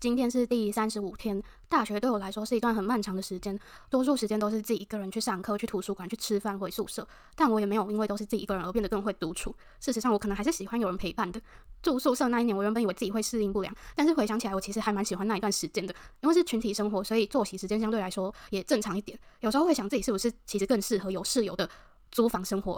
今天是第三十五天，大学对我来说是一段很漫长的时间，多数时间都是自己一个人去上课、去图书馆、去吃饭、回宿舍。但我也没有因为都是自己一个人而变得更会独处。事实上，我可能还是喜欢有人陪伴的。住宿舍那一年，我原本以为自己会适应不良，但是回想起来，我其实还蛮喜欢那一段时间的，因为是群体生活，所以作息时间相对来说也正常一点。有时候会想自己是不是其实更适合有室友的租房生活。